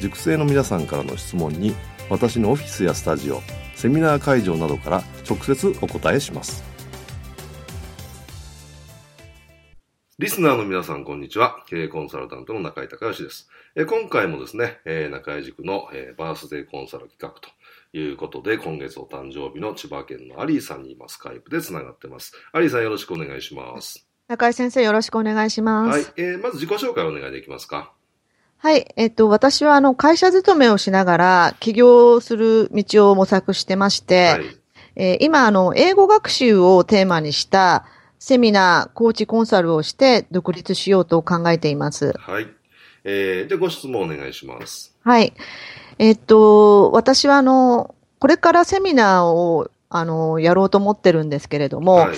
塾生の皆さんからの質問に私のオフィスやスタジオセミナー会場などから直接お答えしますリスナーの皆さん、こんにちは。経営コンサルタントの中井隆義です。え今回もですね、え中井塾の、えバースデーコンサル企画ということで、今月お誕生日の千葉県のアリーさんに今スカイプでつながってます。アリーさんよろしくお願いします。中井先生よろしくお願いします。はい。えー、まず自己紹介をお願いできますか？はい。えっと、私はあの、会社勤めをしながら起業する道を模索してまして、はい、えー、今あの、英語学習をテーマにしたセミナー、コーチコンサルをして独立しようと考えています。はい。えー、で、ご質問お願いします。はい。えっと、私はあの、これからセミナーを、あの、やろうと思ってるんですけれども、はい、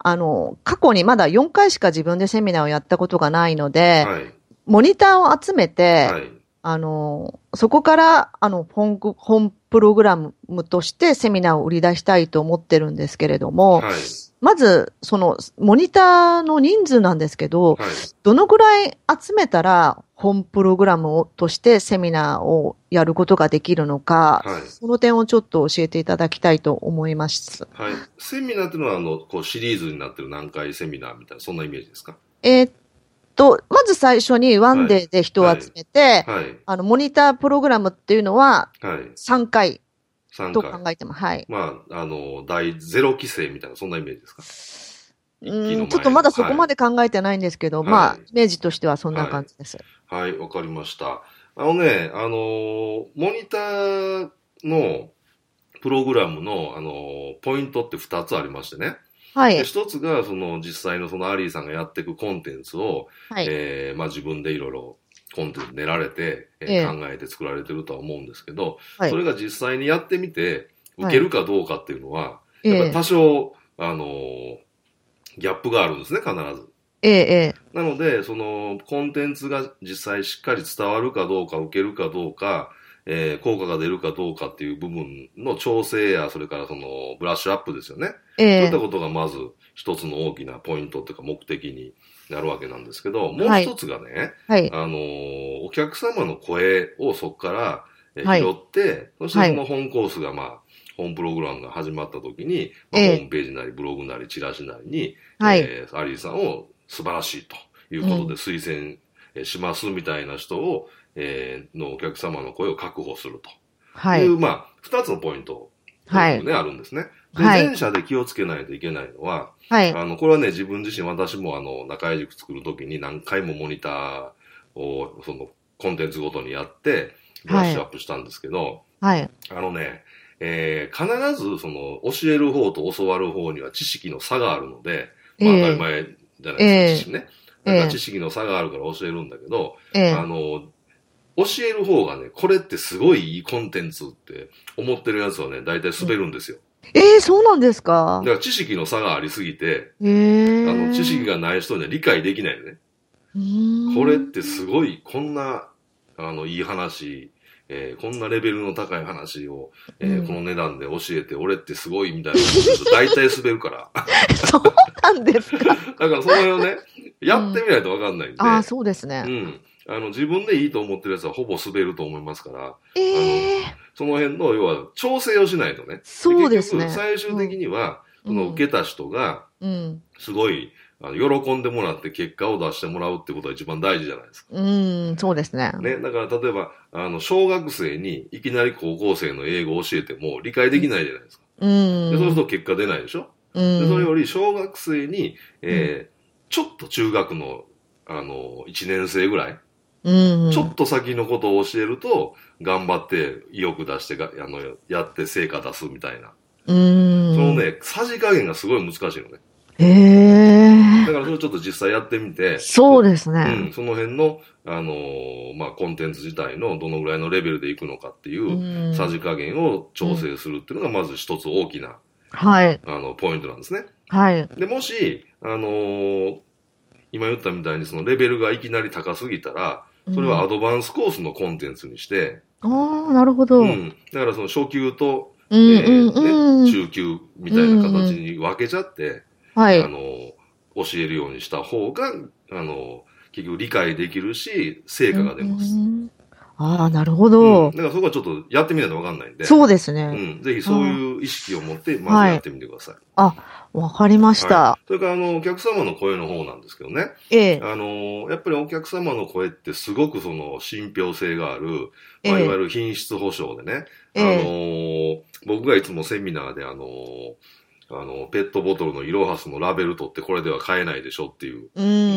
あの、過去にまだ4回しか自分でセミナーをやったことがないので、はいモニターを集めて、はい、あの、そこから、あの、本、本プログラムとしてセミナーを売り出したいと思ってるんですけれども、はい、まず、その、モニターの人数なんですけど、はい、どのぐらい集めたら、本プログラムをとしてセミナーをやることができるのか、はい、その点をちょっと教えていただきたいと思います。はい。セミナーっていうのは、あの、こう、シリーズになってる何回セミナーみたいな、そんなイメージですか？えー、と、まず最初にワンデーで人を集めて、はいはい、あの、モニタープログラムっていうのは、3回と考えてます。はい。まあ、あの、第0期生みたいな、そんなイメージですか？うん、ちょっとまだそこまで考えてないんですけど、はい、まあ、イメージとしてはそんな感じです。はい、わ、はい、かりました。あのね、あのモニターのプログラムの、あのポイントって2つありましてね。はい。一つが、その実際のそのアリーさんがやっていくコンテンツを、はい、えー、まあ自分でいろいろコンテンツ練られて、えー、えー、考えて作られてるとは思うんですけど、はい、それが実際にやってみて、受けるかどうかっていうのは、はい、やっぱり多少、あのー、ギャップがあるんですね、必ず。ええ。なので、その、コンテンツが実際しっかり伝わるかどうか、受けるかどうか、えー、効果が出るかどうかっていう部分の調整や、それからその、ブラッシュアップですよね。えー、そういったことがまず一つの大きなポイントというか目的になるわけなんですけど、もう一つがね、はい、あのー、お客様の声をそこから、えー、拾って、そしてその本コースがまあ、本プログラムが始まった時に、まあ、ホームページなりブログなりチラシなりに、はい、えー、アリーさんを素晴らしいということで推薦しますみたいな人を、えー、のお客様の声を確保すると。はい。いう、まあ、二つのポイント、はい。ね、あるんですね。で、はい、前者で気をつけないといけないのは、はい。あの、これはね、自分自身、私もあの、中井塾作るときに何回もモニターを、その、コンテンツごとにやって、ブラッシュアップしたんですけど、はい。あのね、えー、必ず、その、教える方と教わる方には知識の差があるので、まあ当たり前じゃないですか、知識ね。だから知識の差があるから教えるんだけど、えー、あの、教える方がね、これってすごいいいコンテンツって思ってるやつはね、大体滑るんですよ。ええー、そうなんですか？だから知識の差がありすぎて、えー、あの、知識がない人には理解できないよね。これってすごい、こんな、あの、いい話、えー、こんなレベルの高い話を、えー、うん、この値段で教えて、俺ってすごいみたいな大体滑るから。そうなんですか？だからその辺をね、やってみないとわかんないんで。うん、ああ、そうですね。うん。あの、自分でいいと思ってるやつはほぼ滑ると思いますから、ええー、その辺の、要は、調整をしないとね。そうですね。最終的には、うん、その受けた人が、すごい、あの喜んでもらって結果を出してもらうってことが一番大事じゃないですか。うん、そうですね。ね、だから例えば、あの、小学生にいきなり高校生の英語を教えても理解できないじゃないですか。うん。でそうすると結果出ないでしょ？うん。でそれより小学生に、えー、ちょっと中学の、あの、1年生ぐらい、うん、ちょっと先のことを教えると、頑張って意欲出してが、あの、やって成果出すみたいな。うん。そのね、さじ加減がすごい難しいのね。へえ。だからそれちょっと実際やってみて。そうですね。うん、その辺の、あのー、まあ、コンテンツ自体のどのぐらいのレベルでいくのかっていう、さじ加減を調整するっていうのが、まず一つ大きな、はい。あの、ポイントなんですね。はい。で、もし、あのー、今言ったみたいにそのレベルがいきなり高すぎたら、それはアドバンスコースのコンテンツにして、うん、ああ、なるほど。うん。だからその初級と、えーね、中級みたいな形に分けちゃって、はい。あの、教えるようにした方が、あの、結局理解できるし、成果が出ます。ああ、なるほど、うん、だからそこはちょっとやってみないとわかんないんで。そうですね。うん。ぜひそういう意識を持って、まずやってみてください。はい、あ、わかりました、はい、それから、あの、お客様の声の方なんですけどね。ええ。あの、やっぱりお客様の声ってすごくその、信憑性がある、まあ、いわゆる品質保証でね。ええ、あの、僕がいつもセミナーで、あの、あの、ペットボトルのイロハスのラベル取ってこれでは買えないでしょっていう、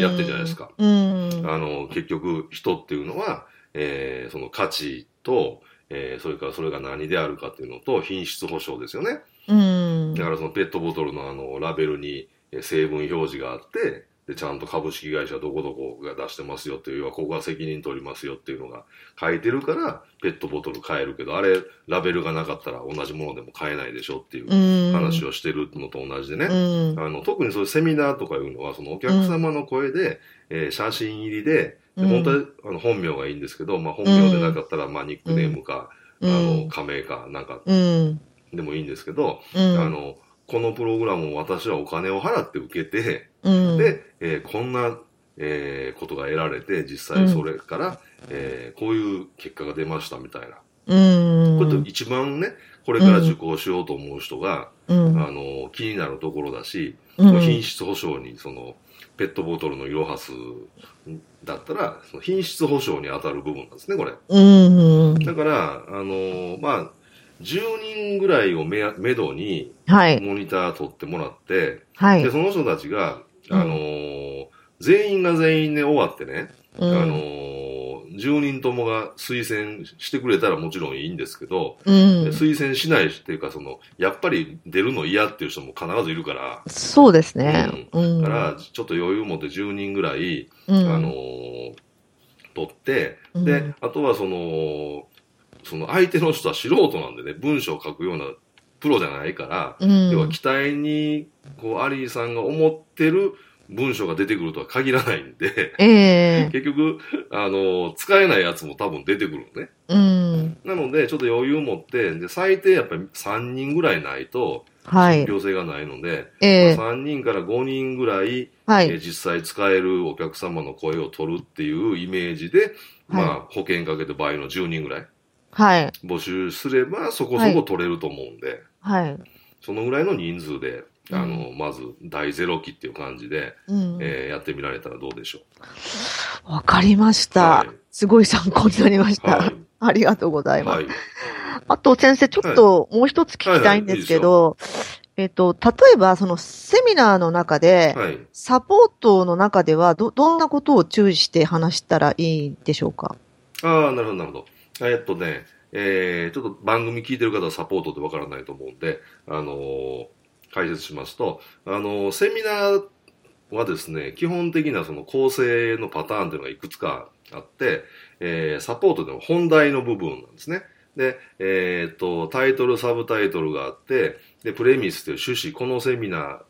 やってるじゃないですか。うん。あの、結局、人っていうのは、えー、その価値と、えー、それからそれが何であるかっていうのと、品質保証ですよね。うん。だからそのペットボトルのあの、ラベルに成分表示があって、で、ちゃんと株式会社どこどこが出してますよっていう、要はここが責任取りますよっていうのが書いてるから、ペットボトル買えるけど、あれ、ラベルがなかったら同じものでも買えないでしょっていう話をしてるのと同じでね。あの、特にそういうセミナーとかいうのは、そのお客様の声で、えー、写真入りで、で本当はあの本名がいいんですけど、まあ本名でなかったら、まあニックネームか、あの、仮名か、なんか、でもいいんですけど、あの、このプログラムを私はお金を払って受けて、うん、で、えー、こんな、えー、ことが得られて、実際それから、うん、えー、こういう結果が出ましたみたいな。うん。これ一番ね、これから受講しようと思う人が、うん、あの、気になるところだし、うん、品質保証に、その、ペットボトルのイロハスだったら、その品質保証に当たる部分なんですね、これ。うん。だから、あの、まあ、10人ぐらいをめめどに、モニター取ってもらって、はい、で、その人たちが、あのー、全員が全員で終わってね、うん、あのー、10人ともが推薦してくれたらもちろんいいんですけど、うん、推薦しないっていうか、その、やっぱり出るの嫌っていう人も必ずいるから、そうですね。うん。だから、ちょっと余裕持って10人ぐらい、あのー、取って、で、あとはその、その相手の人は素人なんでね、文章を書くようなプロじゃないから、うん、要は期待に、こう、アリーさんが思ってる文章が出てくるとは限らないんで、えー、結局、あの、使えないやつも多分出てくるのね。うん。なので、ちょっと余裕を持って、で、最低やっぱり3人ぐらいないと、はい。信憑性がないので、えーまあ、3人から5人ぐらい、はい、えー、実際使えるお客様の声を取るっていうイメージで、まあ、保険かけて倍の10人ぐらい。はい。募集すればそこそこ取れると思うんで、はい。そのぐらいの人数で、あの、まず第ゼロ期っていう感じで、うん、えー、やってみられたらどうでしょう。わかりました、はい、すごい参考になりました。はい、ありがとうございます。はい、あと先生、ちょっともう一つ聞きたいんですけど、えっ、と、例えば、そのセミナーの中で、はい、サポートの中ではど、どんなことを注意して話したらいいんでしょうか？ああ、なるほど、なるほど。えっとね、えー、ちょっと番組聞いてる方はサポートってわからないと思うんで、あのー、解説しますと、あの、セミナーはですね、基本的なその構成のパターンというのがいくつかあって、えー、サポートでも本題の部分なんですね。で、えっ、と、タイトル、サブタイトルがあって、で、プレミスという趣旨、このセミナ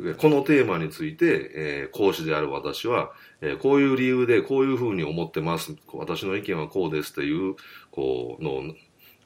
ー、このテーマについて、えー、講師である私は、えー、こういう理由でこういうふうに思ってます。私の意見はこうですという、こう、の、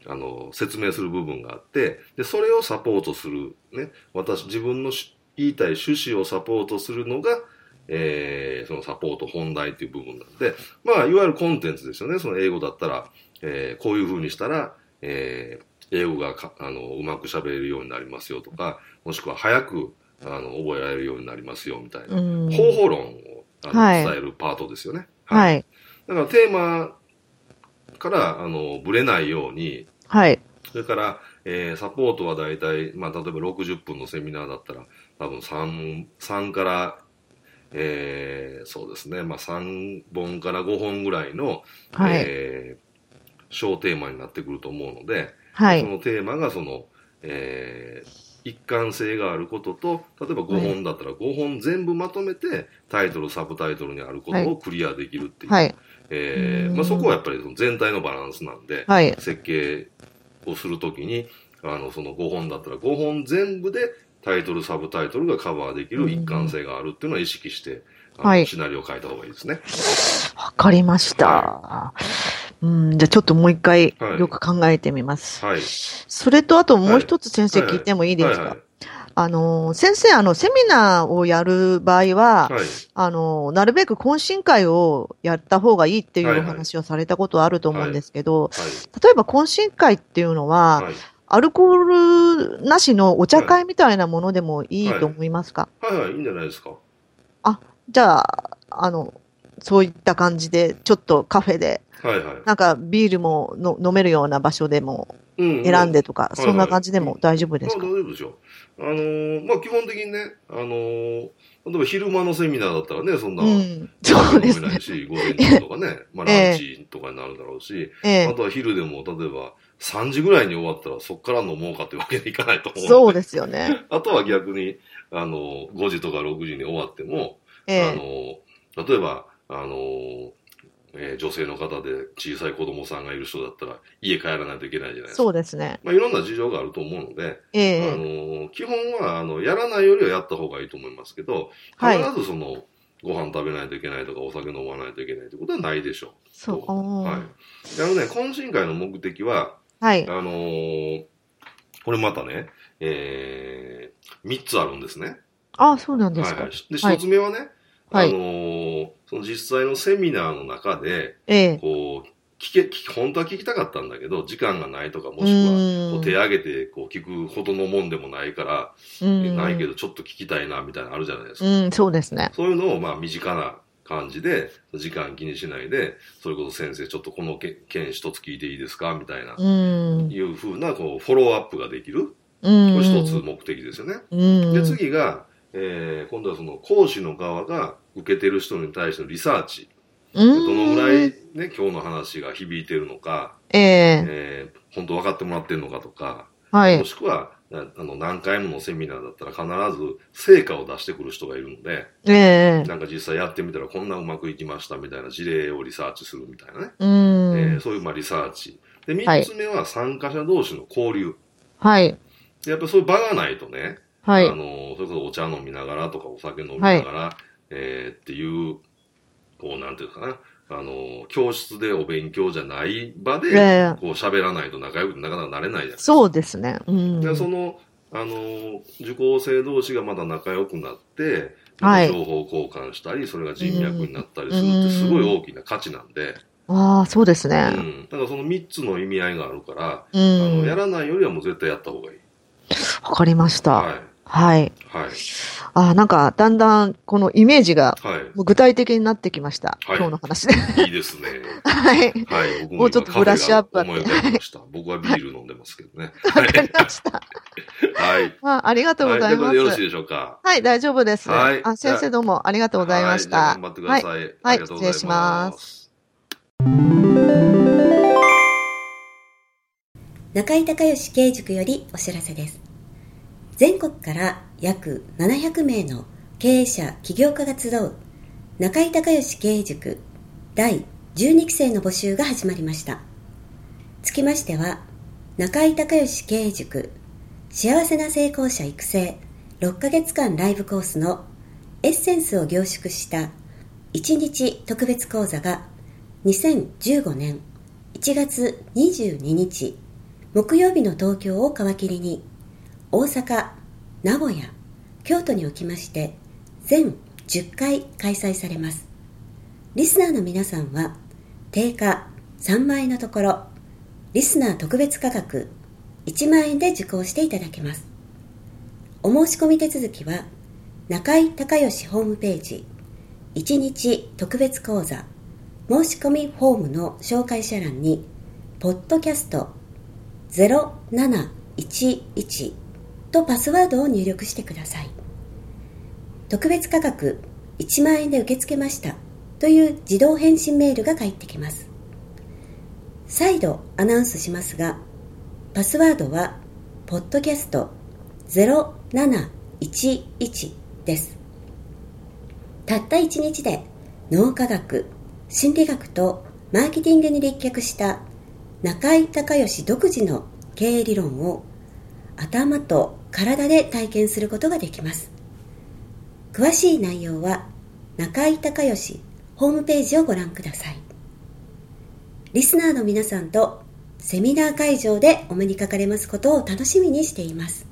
あの、説明する部分があって、で、それをサポートする、ね、私、自分の言いたい趣旨をサポートするのが、えー、そのサポート本題っていう部分なんで、まあ、いわゆるコンテンツですよね。その英語だったら、えー、こういうふうにしたら、えー、英語がかあのうまく喋れるようになりますよとか、もしくは早くあの覚えられるようになりますよみたいな、方法論をあの、はい、伝えるパートですよね。はい。だからテーマからあのぶれないように、はい。それから、えー、サポートは大体、まあ、例えば60分のセミナーだったら、多分3、3から、えー、そうですね、まあ、3本から5本ぐらいの、はい、えー、小テーマになってくると思うので、はい、そのテーマがその、えー、一貫性があることと、例えば5本だったら5本全部まとめて、タイトル、サブタイトルにあることをクリアできるっていう。はい、えー、まあ、そこはやっぱり全体のバランスなんで、はい、設計をするときに、あの、その5本だったら5本全部でタイトル、サブタイトルがカバーできる一貫性があるっていうのを意識して、はい、シナリオを書いた方がいいですね。わかりました。はい、うん、じゃあちょっともう一回よく考えてみます。はい。それとあともう一つ先生聞いてもいいですか、あの、先生、あの、セミナーをやる場合は、はい、あの、なるべく懇親会をやった方がいいっていうお話をされたことあると思うんですけど、はい。はい、例えば懇親会っていうのは、アルコールなしのお茶会みたいなものでもいい。と思いますか、はい、はい、いいんじゃないですか。あ、じゃあ、あの、そういった感じで、ちょっとカフェで、はいはい、なんかビールもの飲めるような場所でも選んでとか、うんうん、そんな感じでも大丈夫ですか、はいはい、大丈夫でしょあのー、まあ、基本的にね、あのー、例えば昼間のセミナーだったらね、そんな、うん、そうですね。し、午前中とかね、まあランチとかになるだろうし、ええ、あとは昼でも、例えば3時ぐらいに終わったらそこから飲もうかってわけにいかないと思うそうですよね。あとは逆に、あの、5時とか6時に終わっても、え、あの、例えば、あの、えー、女性の方で小さい子供さんがいる人だったら家帰らないといけないじゃないですか。そうですね。まあいろんな事情があると思うので、ええー、あの基本はあのやらないよりはやった方がいいと思いますけど、必ずその、はい、ご飯食べないといけないとかお酒飲まないといけないってことはないでしょう。そう。はい。あのね、懇親会の目的は、はい。あのー、これまたね、えー、3つあるんですね。ああ、そうなんですか。はい、はい、で、1つ目はね、はい、あのー、その実際のセミナーの中で、ええ、こう、聞け、本当は聞きたかったんだけど、時間がないとか、もしくは、手挙げてこう聞くほどのもんでもないから、ないけどちょっと聞きたいな、みたいなのあるじゃないですか。うん、そうですね。そういうのを、まあ、身近な感じで、時間気にしないで、それこそ先生、ちょっとこの件一つ聞いていいですかみたいな、いうふうな、こう、フォローアップができる。これ一つ目的ですよね。で、次が、えー、今度はその講師の側が受けてる人に対してのリサーチ。どのぐらいね、今日の話が響いてるのか、えー、えー、本当分かってもらってるのかとか、はい、もしくは、あの、何回ものセミナーだったら必ず成果を出してくる人がいるので、えー、なんか実際やってみたらこんなうまくいきましたみたいな事例をリサーチするみたいなね。うん、えー、そういうまあリサーチ。で、三つ目は参加者同士の交流。はい。やっぱりそういう場がないとね、はい。あの、それこそお茶飲みながらとかお酒飲みながら、はい、えー、っていう、こう、なんていうかな、あの、教室でお勉強じゃない場で、こう喋らないと仲良くなかなかなれないじゃないですか。そうですね。うん。で、その、あの、受講生同士がまた仲良くなって、はい、情報交換したり、それが人脈になったりするってすごい大きな価値なんで、ああ、そうですね。うん。だからその3つの意味合いがあるから、うん、あのやらないよりはもう絶対やった方がいい。わかりました。はい。はい。はい。あなんか、だんだん、このイメージが、具体的になってきました。はい、今日の話で。いいですね。はい。はい。僕もうちょっとブラッシュアップ思い浮かべました。僕はビール飲んでますけどね。わかりました。はい。まあ、ありがとうございます。はい、よろしいでしょうか。はい、大丈夫です。はい。あ、先生どうもありがとうございました。頑張ってください。はい。失礼します。中井隆義経塾よりお知らせです。全国から約700名の経営者、起業家が集う中井隆義経営塾第12期生の募集が始まりました。つきましては、中井隆義経営塾幸せな成功者育成6ヶ月間ライブコースのエッセンスを凝縮した1日特別講座が2015年1月22日木曜日の東京を皮切りに大阪、名古屋、京都におきまして全10回開催されます。リスナーの皆さんは定価3万円のところリスナー特別価格1万円で受講していただけます。お申し込み手続きは中井隆義ホームページ1日特別講座申し込みフォームの紹介者欄にポッドキャスト0711とパスワードを入力してください。特別価格1万円で受け付けましたという自動返信メールが返ってきます。再度アナウンスしますがパスワードはポッドキャスト0711です。たった1日で脳科学心理学とマーケティングに立脚した中井隆義独自の経営理論を頭と体で体験することができます。詳しい内容は中井隆義ホームページをご覧ください。リスナーの皆さんとセミナー会場でお目にかかれますことを楽しみにしています。